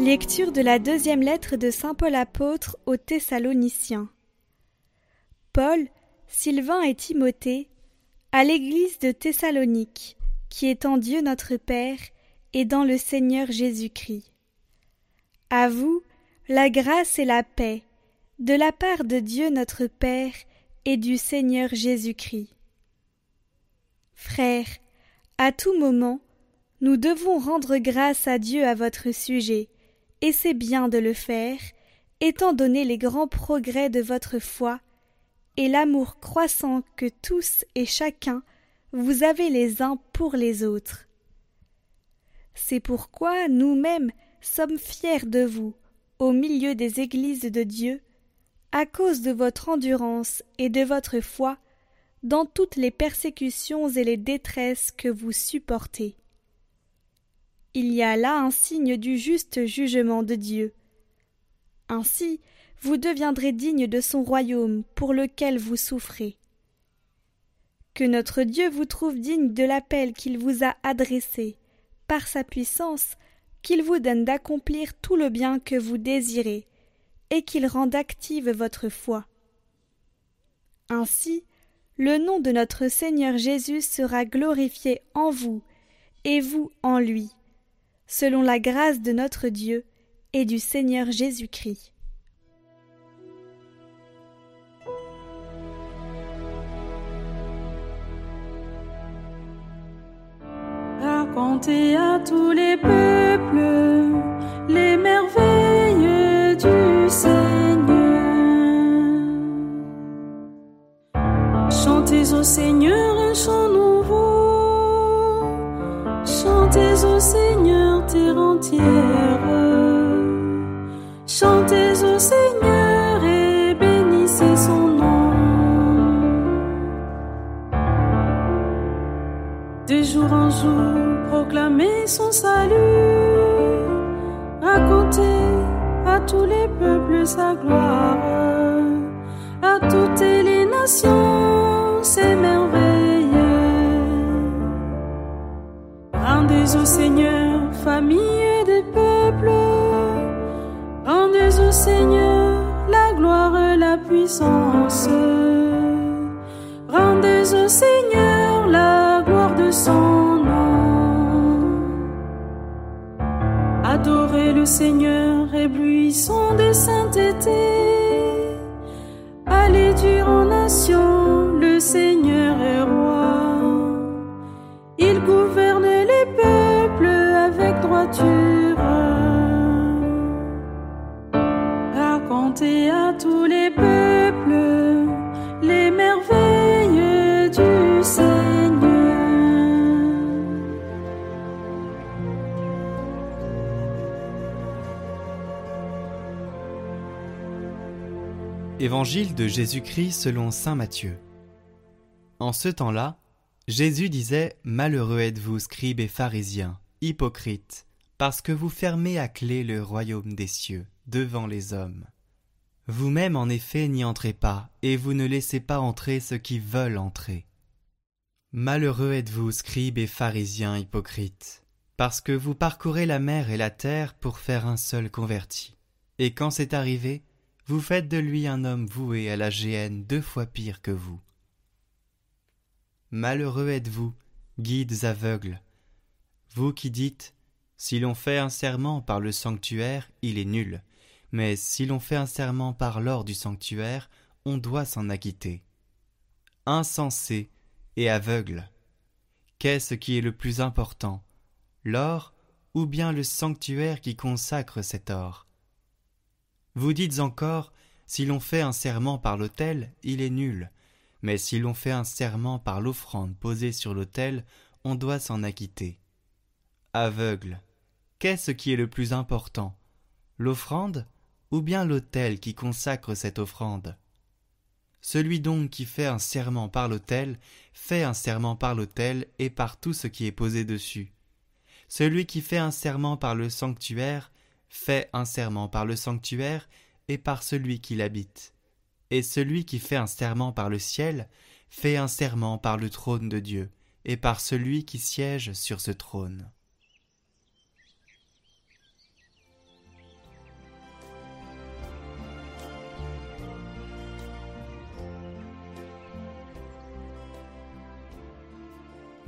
Lecture de la deuxième lettre de Saint Paul apôtre aux Thessaloniciens. Paul, Sylvain et Timothée, à l'église de Thessalonique, qui est en Dieu notre Père et dans le Seigneur Jésus-Christ. À vous, la grâce et la paix, de la part de Dieu notre Père et du Seigneur Jésus-Christ. Frères, à tout moment, nous devons rendre grâce à Dieu à votre sujet, et c'est bien de le faire, étant donné les grands progrès de votre foi et l'amour croissant que tous et chacun vous avez les uns pour les autres. C'est pourquoi nous-mêmes sommes fiers de vous, au milieu des églises de Dieu, à cause de votre endurance et de votre foi dans toutes les persécutions et les détresses que vous supportez. Il y a là un signe du juste jugement de Dieu. Ainsi, vous deviendrez digne de son royaume pour lequel vous souffrez. Que notre Dieu vous trouve digne de l'appel qu'il vous a adressé, par sa puissance, qu'il vous donne d'accomplir tout le bien que vous désirez, et qu'il rende active votre foi. Ainsi, le nom de notre Seigneur Jésus sera glorifié en vous, et vous en lui selon la grâce de notre Dieu et du Seigneur Jésus-Christ. Racontez à tous les peuples les merveilles du Seigneur. Chantez au Seigneur un chant nouveau. Entière. Chantez au Seigneur et bénissez son nom. De jour en jour, proclamez son salut. Racontez à tous les peuples sa gloire. À toutes les nations ses merveilles. Rendez au Seigneur des peuples, rendez au Seigneur la gloire et la puissance. Rendez au Seigneur la gloire de son nom. Adorez le Seigneur, éblouissons de sainteté. Allez dire aux nations, le Seigneur Évangile de Jésus-Christ selon Saint Matthieu. En ce temps-là, Jésus disait Malheureux êtes-vous, scribes et pharisiens, hypocrites, parce que vous fermez à clé le royaume des cieux devant les hommes. Vous-même en effet n'y entrez pas, et vous ne laissez pas entrer ceux qui veulent entrer. Malheureux êtes-vous, scribes et pharisiens hypocrites, parce que vous parcourez la mer et la terre pour faire un seul converti. Et quand c'est arrivé, vous faites de lui un homme voué à la géhenne deux fois pire que vous. Malheureux êtes-vous, guides aveugles, vous qui dites Si l'on fait un serment par le sanctuaire, il est nul, mais si l'on fait un serment par l'or du sanctuaire, on doit s'en acquitter. Insensé et aveugle, qu'est-ce qui est le plus important, l'or ou bien le sanctuaire qui consacre cet or? Vous dites encore Si l'on fait un serment par l'autel, il est nul, mais si l'on fait un serment par l'offrande posée sur l'autel, on doit s'en acquitter. Aveugle. Qu'est-ce qui est le plus important? L'offrande ou bien l'autel qui consacre cette offrande? Celui donc qui fait un serment par l'autel fait un serment par l'autel et par tout ce qui est posé dessus. Celui qui fait un serment par le sanctuaire fait un serment par le sanctuaire et par celui qui l'habite. Et celui qui fait un serment par le ciel fait un serment par le trône de Dieu et par celui qui siège sur ce trône.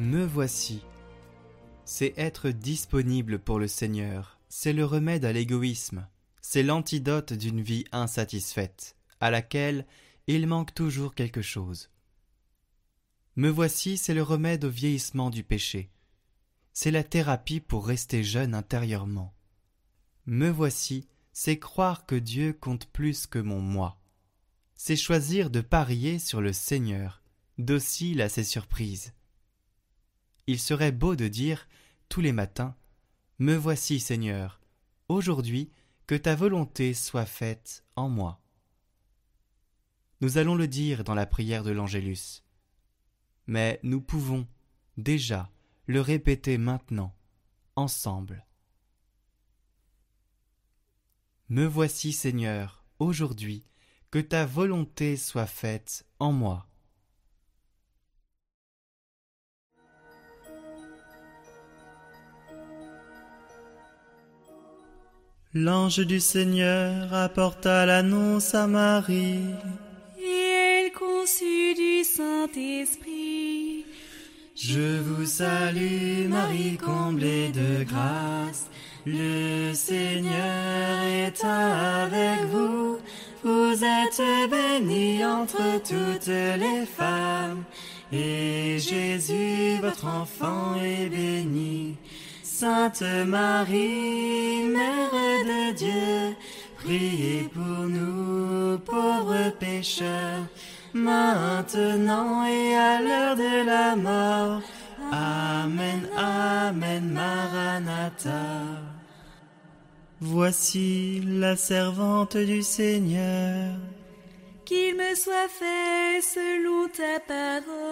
Me voici. C'est être disponible pour le Seigneur, c'est le remède à l'égoïsme, c'est l'antidote d'une vie insatisfaite, à laquelle il manque toujours quelque chose. Me voici, c'est le remède au vieillissement du péché, c'est la thérapie pour rester jeune intérieurement. Me voici, c'est croire que Dieu compte plus que mon moi. C'est choisir de parier sur le Seigneur, docile à ses surprises. Il serait beau de dire, tous les matins, Me voici Seigneur, aujourd'hui que ta volonté soit faite en moi. Nous allons le dire dans la prière de l'Angélus. Mais nous pouvons, déjà, le répéter maintenant, ensemble. Me voici Seigneur, aujourd'hui, que ta volonté soit faite en moi. L'ange du Seigneur apporta l'annonce à Marie. Et elle conçut du Saint-Esprit. Je vous salue Marie comblée de grâce. Le Seigneur est avec vous. Vous êtes bénie entre toutes les femmes. Et Jésus, votre enfant, est béni. Sainte Marie, Mère de Dieu, priez pour nous pauvres pécheurs, maintenant et à l'heure de la mort. Amen, Amen, Maranatha. Voici la servante du Seigneur. Qu'il me soit fait selon ta parole.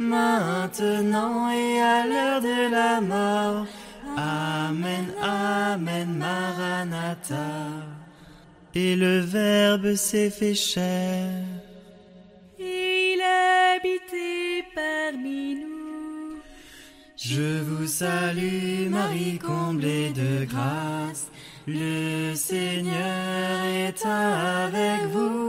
maintenant et à l'heure de la mort. Amen, Amen, Maranatha. Et le Verbe s'est fait chair. Et il a habité parmi nous. Je vous salue, Marie comblée de grâce. Le Seigneur est avec vous.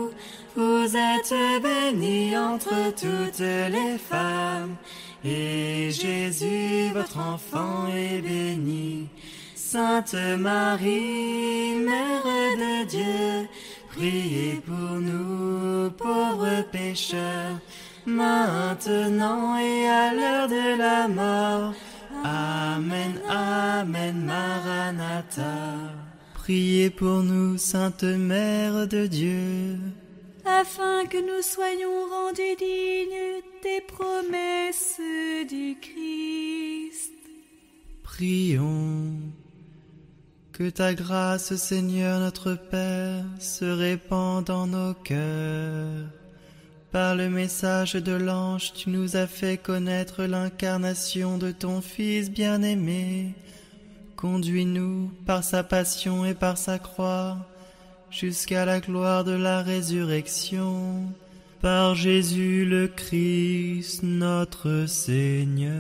Êtes bénie entre toutes les femmes, et Jésus, votre enfant, est béni. Sainte Marie, Mère de Dieu, priez pour nous pauvres pécheurs, maintenant et à l'heure de la mort. Amen, Amen, Maranatha. Priez pour nous, Sainte Mère de Dieu afin que nous soyons rendus dignes des promesses du Christ. Prions. Que ta grâce, Seigneur notre Père, se répande dans nos cœurs. Par le message de l'ange, tu nous as fait connaître l'incarnation de ton Fils bien-aimé. Conduis-nous par sa passion et par sa croix jusqu'à la gloire de la résurrection, par Jésus le Christ notre Seigneur.